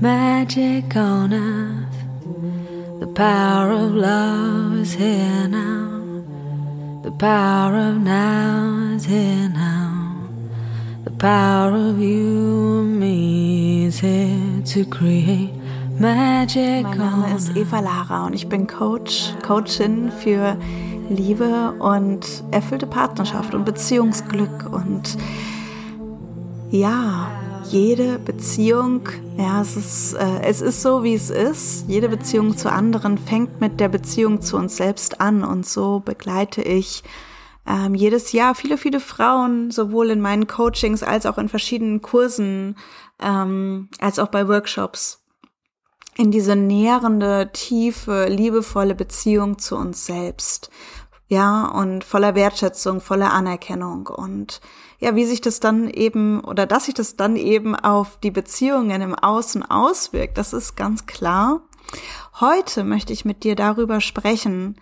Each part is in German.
magic on earth. The power of love is here now. The power of now is here now. The power of you and me is here to create magic Mein Name ist. Eva Lara und ich bin Coach, Coachin für Liebe und erfüllte Partnerschaft und Beziehungsglück und ja, jede Beziehung, ja, es ist, äh, es ist so, wie es ist. Jede Beziehung zu anderen fängt mit der Beziehung zu uns selbst an und so begleite ich ähm, jedes Jahr viele, viele Frauen, sowohl in meinen Coachings als auch in verschiedenen Kursen, ähm, als auch bei Workshops, in diese nährende, tiefe, liebevolle Beziehung zu uns selbst. Ja, und voller Wertschätzung, voller Anerkennung und ja, wie sich das dann eben oder dass sich das dann eben auf die Beziehungen im Außen auswirkt, das ist ganz klar. Heute möchte ich mit dir darüber sprechen,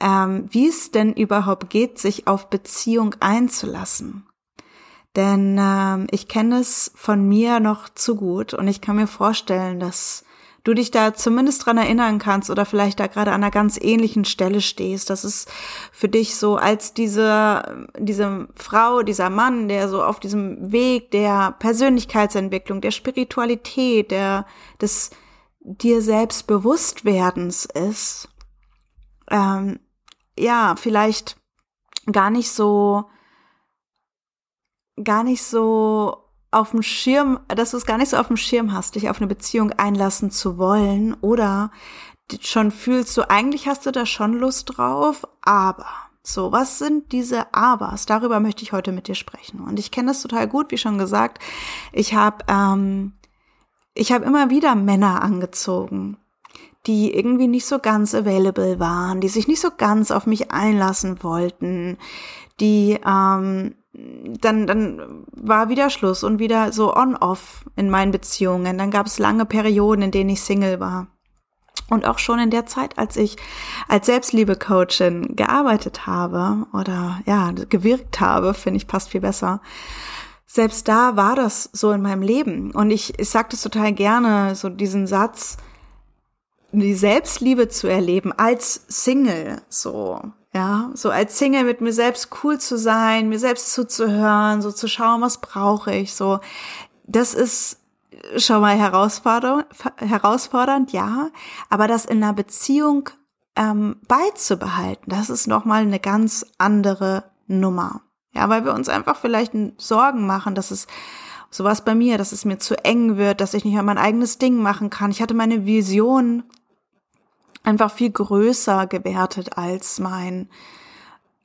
ähm, wie es denn überhaupt geht, sich auf Beziehung einzulassen. Denn ähm, ich kenne es von mir noch zu gut und ich kann mir vorstellen, dass du dich da zumindest dran erinnern kannst oder vielleicht da gerade an einer ganz ähnlichen Stelle stehst. Das ist für dich so als diese, diese Frau, dieser Mann, der so auf diesem Weg der Persönlichkeitsentwicklung, der Spiritualität, der, des dir selbst Bewusstwerdens ist, ähm, ja, vielleicht gar nicht so, gar nicht so auf dem Schirm, dass du es gar nicht so auf dem Schirm hast, dich auf eine Beziehung einlassen zu wollen oder schon fühlst du, eigentlich hast du da schon Lust drauf, aber so, was sind diese Abers? Darüber möchte ich heute mit dir sprechen. Und ich kenne das total gut, wie schon gesagt. Ich habe ähm, ich habe immer wieder Männer angezogen, die irgendwie nicht so ganz available waren, die sich nicht so ganz auf mich einlassen wollten, die ähm, dann, dann war wieder Schluss und wieder so on-off in meinen Beziehungen. Dann gab es lange Perioden, in denen ich Single war. Und auch schon in der Zeit, als ich als Selbstliebe-Coachin gearbeitet habe oder ja, gewirkt habe, finde ich passt viel besser. Selbst da war das so in meinem Leben. Und ich, ich sage das total gerne, so diesen Satz, die Selbstliebe zu erleben als Single, so. Ja, so als Single mit mir selbst cool zu sein, mir selbst zuzuhören, so zu schauen, was brauche ich, so. Das ist schon mal herausfordernd, herausfordernd, ja, aber das in einer Beziehung ähm, beizubehalten, das ist nochmal eine ganz andere Nummer. Ja, weil wir uns einfach vielleicht Sorgen machen, dass es sowas bei mir, dass es mir zu eng wird, dass ich nicht mehr mein eigenes Ding machen kann. Ich hatte meine Vision einfach viel größer gewertet als mein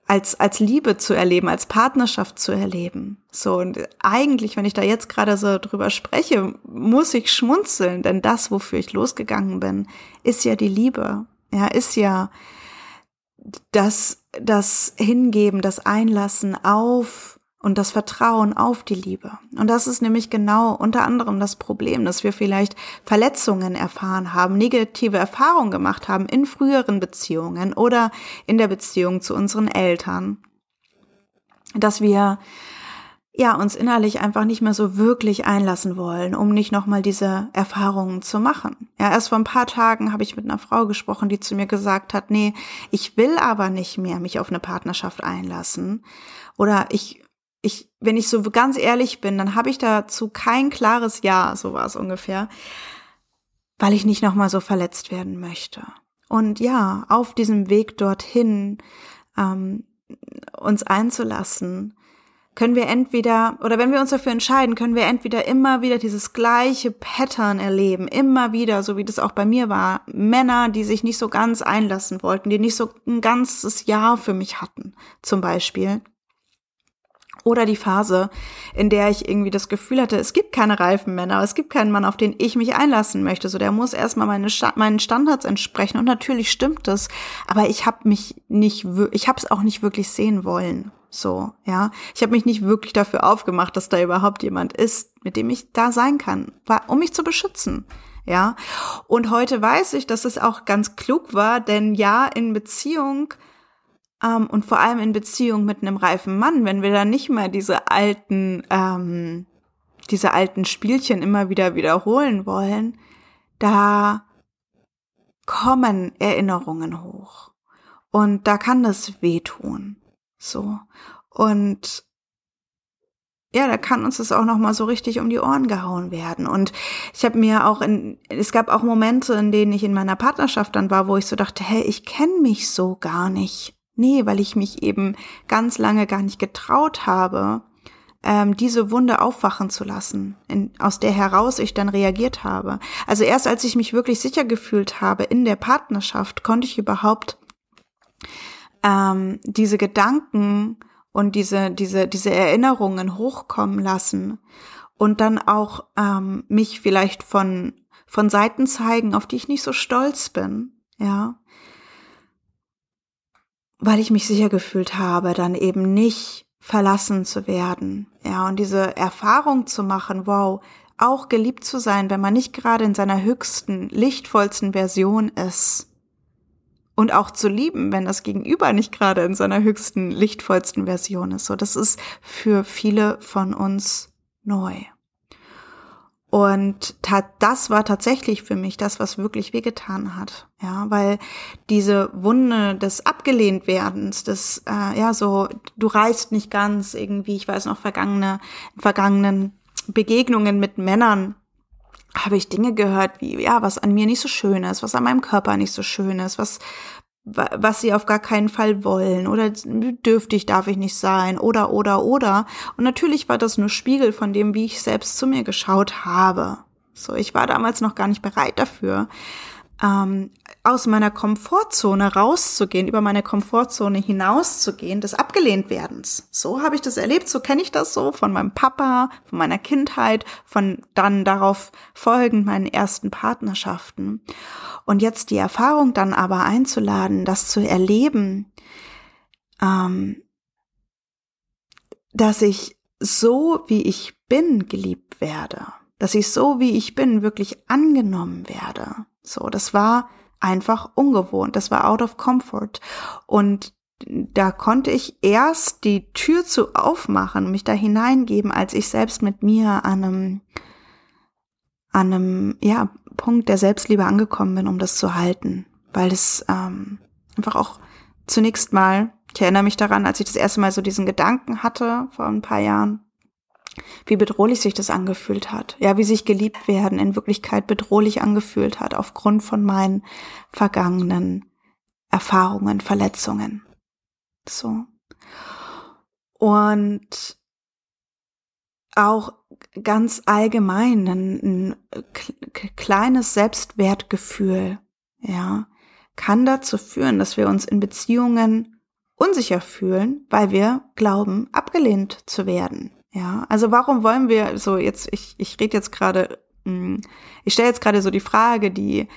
als als Liebe zu erleben, als Partnerschaft zu erleben. So und eigentlich, wenn ich da jetzt gerade so drüber spreche, muss ich schmunzeln, denn das, wofür ich losgegangen bin, ist ja die Liebe. Ja, ist ja das das Hingeben, das Einlassen auf und das Vertrauen auf die Liebe. Und das ist nämlich genau unter anderem das Problem, dass wir vielleicht Verletzungen erfahren haben, negative Erfahrungen gemacht haben in früheren Beziehungen oder in der Beziehung zu unseren Eltern. Dass wir ja, uns innerlich einfach nicht mehr so wirklich einlassen wollen, um nicht nochmal diese Erfahrungen zu machen. Ja, erst vor ein paar Tagen habe ich mit einer Frau gesprochen, die zu mir gesagt hat, nee, ich will aber nicht mehr mich auf eine Partnerschaft einlassen. Oder ich, ich, wenn ich so ganz ehrlich bin, dann habe ich dazu kein klares Ja, so war es ungefähr, weil ich nicht nochmal so verletzt werden möchte. Und ja, auf diesem Weg dorthin ähm, uns einzulassen, können wir entweder, oder wenn wir uns dafür entscheiden, können wir entweder immer wieder dieses gleiche Pattern erleben, immer wieder, so wie das auch bei mir war, Männer, die sich nicht so ganz einlassen wollten, die nicht so ein ganzes Jahr für mich hatten, zum Beispiel. Oder die Phase, in der ich irgendwie das Gefühl hatte, es gibt keine reifen Männer, es gibt keinen Mann, auf den ich mich einlassen möchte. So, der muss erstmal meine meinen Standards entsprechen. Und natürlich stimmt es, aber ich habe mich nicht, ich habe es auch nicht wirklich sehen wollen. So, ja. Ich habe mich nicht wirklich dafür aufgemacht, dass da überhaupt jemand ist, mit dem ich da sein kann, um mich zu beschützen. Ja. Und heute weiß ich, dass es auch ganz klug war, denn ja, in Beziehung ähm, und vor allem in Beziehung mit einem reifen Mann, wenn wir dann nicht mehr diese alten, ähm, diese alten Spielchen immer wieder wiederholen wollen, da kommen Erinnerungen hoch. Und da kann das wehtun. So. Und ja, da kann uns das auch noch mal so richtig um die Ohren gehauen werden. Und ich habe mir auch in, es gab auch Momente, in denen ich in meiner Partnerschaft dann war, wo ich so dachte, hey, ich kenne mich so gar nicht. Nee, weil ich mich eben ganz lange gar nicht getraut habe, ähm, diese Wunde aufwachen zu lassen, in, aus der heraus ich dann reagiert habe. Also erst als ich mich wirklich sicher gefühlt habe in der Partnerschaft, konnte ich überhaupt ähm, diese Gedanken und diese, diese, diese Erinnerungen hochkommen lassen und dann auch ähm, mich vielleicht von, von Seiten zeigen, auf die ich nicht so stolz bin, ja, weil ich mich sicher gefühlt habe, dann eben nicht verlassen zu werden. Ja, und diese Erfahrung zu machen, wow, auch geliebt zu sein, wenn man nicht gerade in seiner höchsten, lichtvollsten Version ist. Und auch zu lieben, wenn das Gegenüber nicht gerade in seiner höchsten, lichtvollsten Version ist. So, das ist für viele von uns neu. Und das war tatsächlich für mich das, was wirklich wehgetan hat. Ja, weil diese Wunde des Abgelehntwerdens, des, äh, ja, so, du reißt nicht ganz irgendwie, ich weiß noch, vergangene, vergangenen Begegnungen mit Männern, habe ich Dinge gehört, wie, ja, was an mir nicht so schön ist, was an meinem Körper nicht so schön ist, was, was sie auf gar keinen Fall wollen. Oder dürftig darf ich nicht sein. Oder oder oder. Und natürlich war das nur Spiegel von dem, wie ich selbst zu mir geschaut habe. So, ich war damals noch gar nicht bereit dafür ähm, aus meiner Komfortzone rauszugehen, über meine Komfortzone hinauszugehen, des Abgelehntwerdens. So habe ich das erlebt, so kenne ich das so von meinem Papa, von meiner Kindheit, von dann darauf folgend meinen ersten Partnerschaften. Und jetzt die Erfahrung dann aber einzuladen, das zu erleben, ähm, dass ich so, wie ich bin, geliebt werde, dass ich so, wie ich bin, wirklich angenommen werde so, das war einfach ungewohnt. Das war out of comfort. Und da konnte ich erst die Tür zu aufmachen, mich da hineingeben, als ich selbst mit mir an einem, an einem, ja, Punkt der Selbstliebe angekommen bin, um das zu halten. Weil es ähm, einfach auch zunächst mal, ich erinnere mich daran, als ich das erste Mal so diesen Gedanken hatte vor ein paar Jahren, wie bedrohlich sich das angefühlt hat. Ja, wie sich geliebt werden in Wirklichkeit bedrohlich angefühlt hat aufgrund von meinen vergangenen Erfahrungen, Verletzungen. So. Und auch ganz allgemein ein, ein kleines Selbstwertgefühl, ja, kann dazu führen, dass wir uns in Beziehungen unsicher fühlen, weil wir glauben, abgelehnt zu werden. Ja, also warum wollen wir so jetzt, ich, ich rede jetzt gerade, hm, ich stelle jetzt gerade so die Frage, die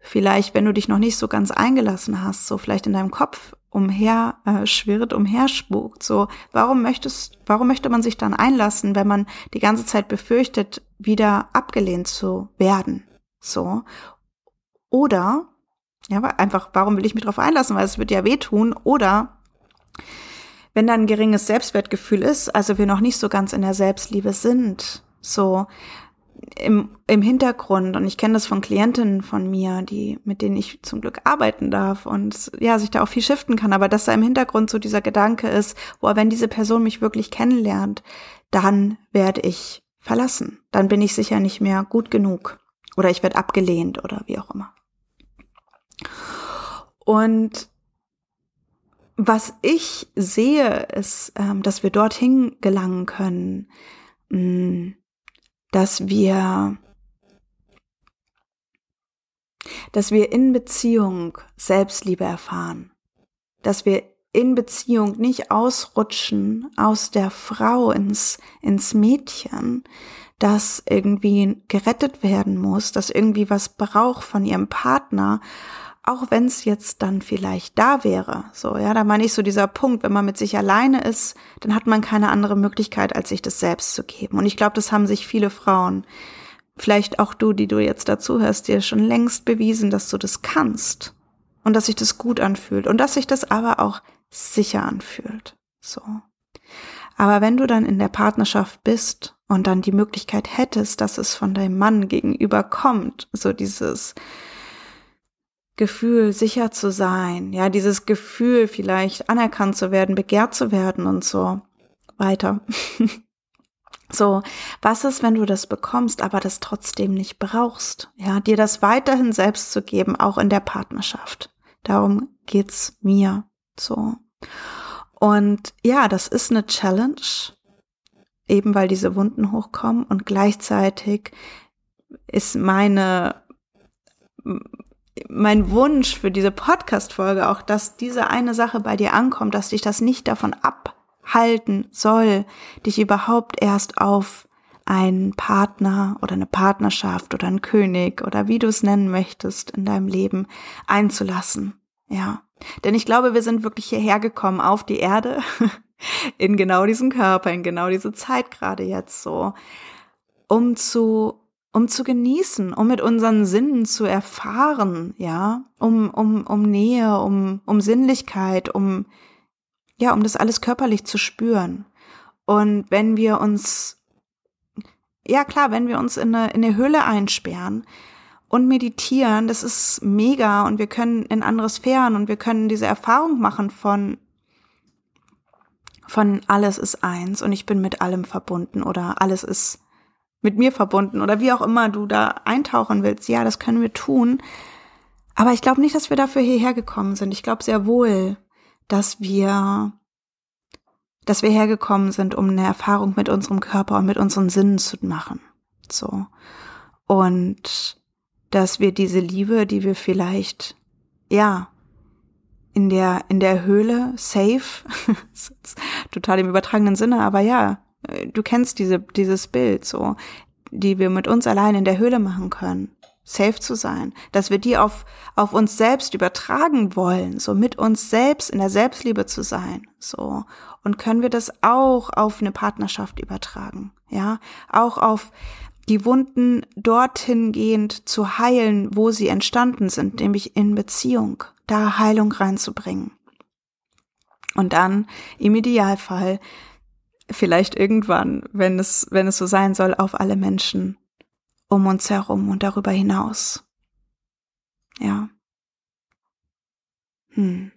vielleicht, wenn du dich noch nicht so ganz eingelassen hast, so vielleicht in deinem Kopf umher äh, umherspukt, so warum möchtest, warum möchte man sich dann einlassen, wenn man die ganze Zeit befürchtet, wieder abgelehnt zu werden, so. Oder ja, einfach, warum will ich mich darauf einlassen, weil es wird ja wehtun. Oder wenn da ein geringes Selbstwertgefühl ist, also wir noch nicht so ganz in der Selbstliebe sind, so im, im Hintergrund, und ich kenne das von Klientinnen von mir, die, mit denen ich zum Glück arbeiten darf und ja, sich da auch viel shiften kann, aber dass da im Hintergrund so dieser Gedanke ist, wo wenn diese Person mich wirklich kennenlernt, dann werde ich verlassen. Dann bin ich sicher nicht mehr gut genug. Oder ich werde abgelehnt oder wie auch immer. Und was ich sehe, ist, ähm, dass wir dorthin gelangen können, mm, dass wir, dass wir in Beziehung Selbstliebe erfahren, dass wir in Beziehung nicht ausrutschen aus der Frau ins, ins Mädchen, das irgendwie gerettet werden muss, das irgendwie was braucht von ihrem Partner, auch wenn es jetzt dann vielleicht da wäre. So, ja, da meine ich so dieser Punkt, wenn man mit sich alleine ist, dann hat man keine andere Möglichkeit, als sich das selbst zu geben. Und ich glaube, das haben sich viele Frauen, vielleicht auch du, die du jetzt dazu hörst, dir schon längst bewiesen, dass du das kannst und dass sich das gut anfühlt und dass sich das aber auch sicher anfühlt. So. Aber wenn du dann in der Partnerschaft bist und dann die Möglichkeit hättest, dass es von deinem Mann gegenüber kommt, so dieses Gefühl, sicher zu sein, ja, dieses Gefühl, vielleicht anerkannt zu werden, begehrt zu werden und so weiter. so, was ist, wenn du das bekommst, aber das trotzdem nicht brauchst? Ja, dir das weiterhin selbst zu geben, auch in der Partnerschaft. Darum geht's mir so. Und ja, das ist eine Challenge, eben weil diese Wunden hochkommen und gleichzeitig ist meine mein Wunsch für diese Podcast-Folge auch, dass diese eine Sache bei dir ankommt, dass dich das nicht davon abhalten soll, dich überhaupt erst auf einen Partner oder eine Partnerschaft oder einen König oder wie du es nennen möchtest in deinem Leben einzulassen. Ja. Denn ich glaube, wir sind wirklich hierher gekommen auf die Erde, in genau diesen Körper, in genau diese Zeit gerade jetzt so, um zu um zu genießen, um mit unseren Sinnen zu erfahren, ja, um, um, um Nähe, um, um Sinnlichkeit, um, ja, um das alles körperlich zu spüren. Und wenn wir uns, ja klar, wenn wir uns in eine, in eine Höhle einsperren und meditieren, das ist mega und wir können in andere Sphären und wir können diese Erfahrung machen von, von alles ist eins und ich bin mit allem verbunden oder alles ist mit mir verbunden oder wie auch immer du da eintauchen willst, ja, das können wir tun. Aber ich glaube nicht, dass wir dafür hierher gekommen sind. Ich glaube sehr wohl, dass wir, dass wir hergekommen sind, um eine Erfahrung mit unserem Körper und mit unseren Sinnen zu machen. So. Und dass wir diese Liebe, die wir vielleicht, ja, in der, in der Höhle safe, total im übertragenen Sinne, aber ja, du kennst diese, dieses Bild so, die wir mit uns allein in der Höhle machen können. Safe zu sein, dass wir die auf, auf uns selbst übertragen wollen, so mit uns selbst in der Selbstliebe zu sein, so. Und können wir das auch auf eine Partnerschaft übertragen, ja? Auch auf die Wunden dorthin gehend zu heilen, wo sie entstanden sind, nämlich in Beziehung, da Heilung reinzubringen. Und dann im Idealfall vielleicht irgendwann, wenn es, wenn es so sein soll, auf alle Menschen um uns herum und darüber hinaus. Ja. Hm.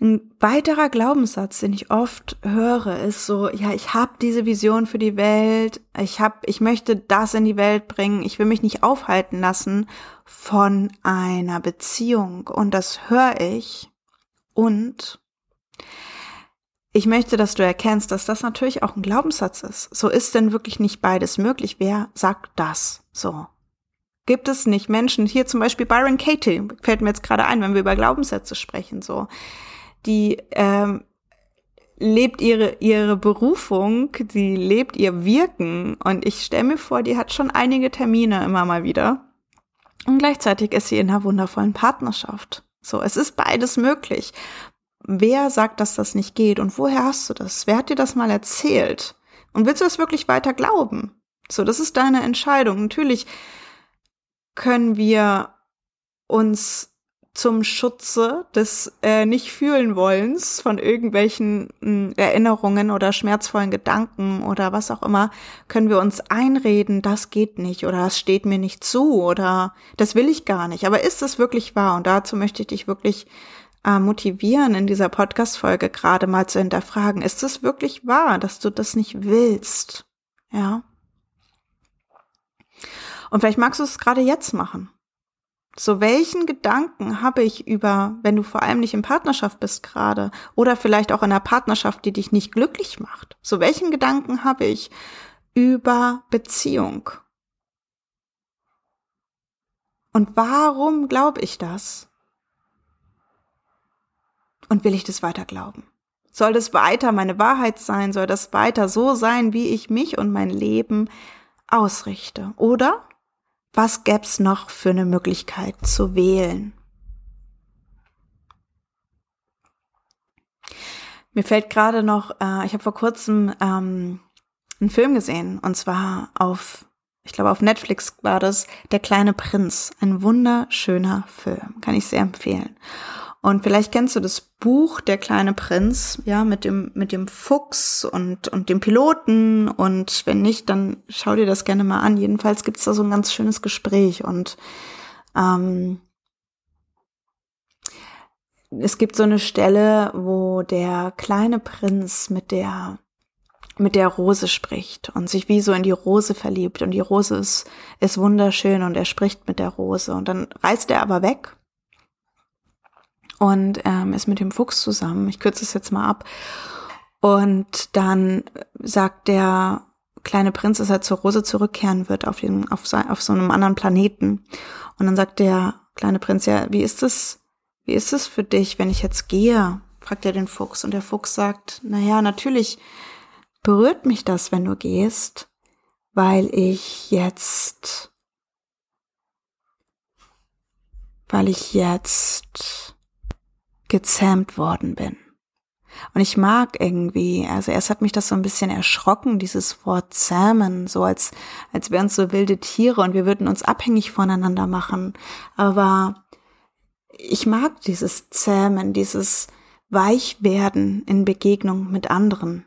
Ein weiterer Glaubenssatz, den ich oft höre, ist so, ja, ich habe diese Vision für die Welt, ich habe ich möchte das in die Welt bringen, ich will mich nicht aufhalten lassen von einer Beziehung und das höre ich und ich möchte, dass du erkennst, dass das natürlich auch ein Glaubenssatz ist. So ist denn wirklich nicht beides möglich. Wer sagt das? So. Gibt es nicht Menschen, hier zum Beispiel Byron Katie, fällt mir jetzt gerade ein, wenn wir über Glaubenssätze sprechen, so, die ähm, lebt ihre, ihre Berufung, die lebt ihr Wirken und ich stelle mir vor, die hat schon einige Termine immer mal wieder. Und gleichzeitig ist sie in einer wundervollen Partnerschaft. So, es ist beides möglich. Wer sagt, dass das nicht geht? Und woher hast du das? Wer hat dir das mal erzählt? Und willst du das wirklich weiter glauben? So, das ist deine Entscheidung. Natürlich können wir uns zum Schutze des äh, nicht fühlen wollens von irgendwelchen mh, hm, Erinnerungen oder schmerzvollen Gedanken oder was auch immer, können wir uns einreden, das geht nicht oder das steht mir nicht zu oder das will ich gar nicht. Aber ist es wirklich wahr? Und dazu möchte ich dich wirklich äh, motivieren, in dieser Podcast-Folge gerade mal zu hinterfragen, ist es wirklich wahr, dass du das nicht willst? Ja. Und vielleicht magst du es gerade jetzt machen. So, welchen Gedanken habe ich über, wenn du vor allem nicht in Partnerschaft bist gerade oder vielleicht auch in einer Partnerschaft, die dich nicht glücklich macht? So, welchen Gedanken habe ich über Beziehung? Und warum glaube ich das? Und will ich das weiter glauben? Soll das weiter meine Wahrheit sein? Soll das weiter so sein, wie ich mich und mein Leben ausrichte? Oder was gäb's noch für eine Möglichkeit zu wählen? Mir fällt gerade noch, äh, ich habe vor kurzem ähm, einen Film gesehen und zwar auf, ich glaube auf Netflix war das Der kleine Prinz, ein wunderschöner Film, kann ich sehr empfehlen. Und vielleicht kennst du das Buch Der kleine Prinz, ja, mit dem, mit dem Fuchs und, und dem Piloten. Und wenn nicht, dann schau dir das gerne mal an. Jedenfalls gibt's da so ein ganz schönes Gespräch. Und ähm, es gibt so eine Stelle, wo der kleine Prinz mit der mit der Rose spricht und sich wie so in die Rose verliebt und die Rose ist, ist wunderschön und er spricht mit der Rose und dann reist er aber weg und ähm, ist mit dem Fuchs zusammen. Ich kürze es jetzt mal ab. Und dann sagt der kleine Prinz, dass er zur Rose zurückkehren wird auf, den, auf, auf so einem anderen Planeten. Und dann sagt der kleine Prinz, ja, wie ist es, wie ist es für dich, wenn ich jetzt gehe? fragt er den Fuchs. Und der Fuchs sagt, na ja, natürlich berührt mich das, wenn du gehst, weil ich jetzt, weil ich jetzt gezähmt worden bin. Und ich mag irgendwie, also erst hat mich das so ein bisschen erschrocken, dieses Wort zähmen, so als, als wären es so wilde Tiere und wir würden uns abhängig voneinander machen. Aber ich mag dieses Zähmen, dieses Weichwerden in Begegnung mit anderen.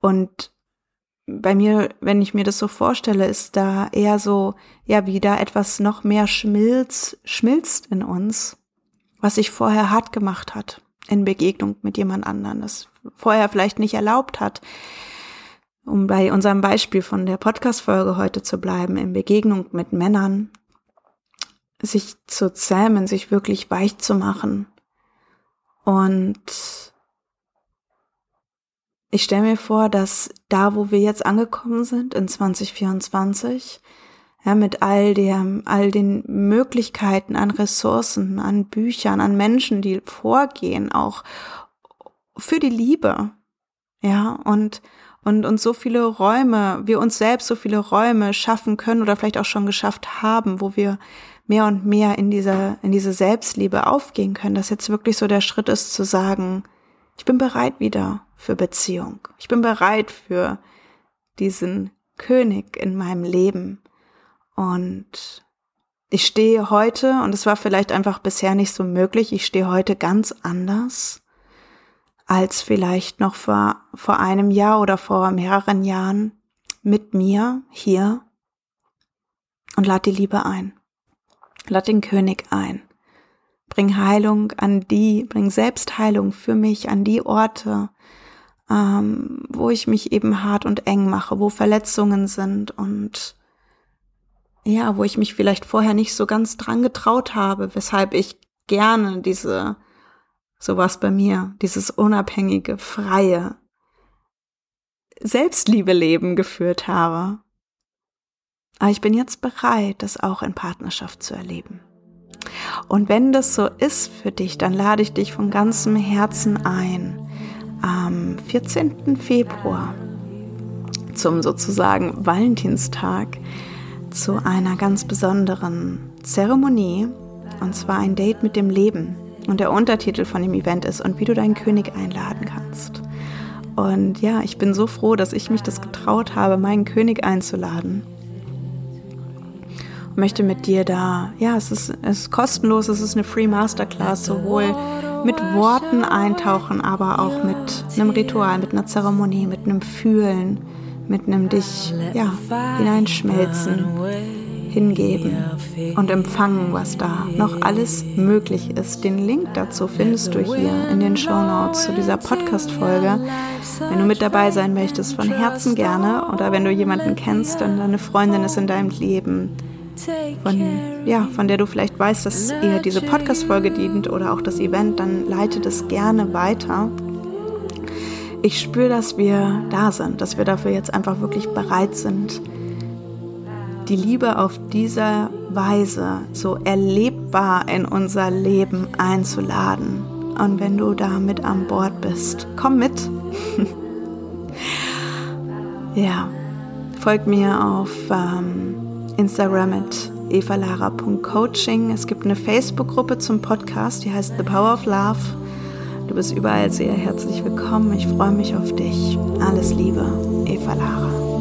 Und bei mir, wenn ich mir das so vorstelle, ist da eher so, ja, wie da etwas noch mehr schmilzt, schmilzt in uns was sich vorher hart gemacht hat in Begegnung mit jemand anderen, das vorher vielleicht nicht erlaubt hat, um bei unserem Beispiel von der Podcast-Folge heute zu bleiben, in Begegnung mit Männern, sich zu zähmen, sich wirklich weich zu machen. Und ich stelle mir vor, dass da, wo wir jetzt angekommen sind, in 2024, ja, mit all dem, all den Möglichkeiten an Ressourcen, an Büchern, an Menschen, die vorgehen, auch für die Liebe. Ja, und, und uns so viele Räume, wir uns selbst so viele Räume schaffen können oder vielleicht auch schon geschafft haben, wo wir mehr und mehr in diese, in diese Selbstliebe aufgehen können, dass jetzt wirklich so der Schritt ist zu sagen, ich bin bereit wieder für Beziehung. Ich bin bereit für diesen König in meinem Leben. Und ich stehe heute, und es war vielleicht einfach bisher nicht so möglich, ich stehe heute ganz anders als vielleicht noch vor, vor einem Jahr oder vor mehreren Jahren mit mir hier und lad die Liebe ein. Lad den König ein. Bring Heilung an die, bring Selbstheilung für mich an die Orte, ähm, wo ich mich eben hart und eng mache, wo Verletzungen sind und ja, wo ich mich vielleicht vorher nicht so ganz dran getraut habe, weshalb ich gerne diese, sowas bei mir, dieses unabhängige, freie Selbstliebe-Leben geführt habe. Aber ich bin jetzt bereit, das auch in Partnerschaft zu erleben. Und wenn das so ist für dich, dann lade ich dich von ganzem Herzen ein, am 14. Februar zum sozusagen Valentinstag zu einer ganz besonderen Zeremonie, und zwar ein Date mit dem Leben. Und der Untertitel von dem Event ist und wie du deinen König einladen kannst. Und ja, ich bin so froh, dass ich mich das getraut habe, meinen König einzuladen. Und möchte mit dir da, ja, es ist, es ist kostenlos, es ist eine Free Masterclass, sowohl mit Worten eintauchen, aber auch mit einem Ritual, mit einer Zeremonie, mit einem Fühlen, mit einem dich ja, hineinschmelzen, hingeben und empfangen, was da noch alles möglich ist. Den Link dazu findest du hier in den Show Notes zu dieser Podcast-Folge. Wenn du mit dabei sein möchtest, von Herzen gerne. Oder wenn du jemanden kennst und deine Freundin ist in deinem Leben, von, ja, von der du vielleicht weißt, dass ihr diese Podcast-Folge dient oder auch das Event, dann leite das gerne weiter ich spüre, dass wir da sind, dass wir dafür jetzt einfach wirklich bereit sind, die Liebe auf diese Weise so erlebbar in unser Leben einzuladen. Und wenn du da mit an Bord bist, komm mit. ja, folgt mir auf ähm, Instagram mit evalara.coaching. Es gibt eine Facebook-Gruppe zum Podcast, die heißt The Power of Love. Du bist überall sehr herzlich willkommen. Ich freue mich auf dich. Alles Liebe, Eva Lara.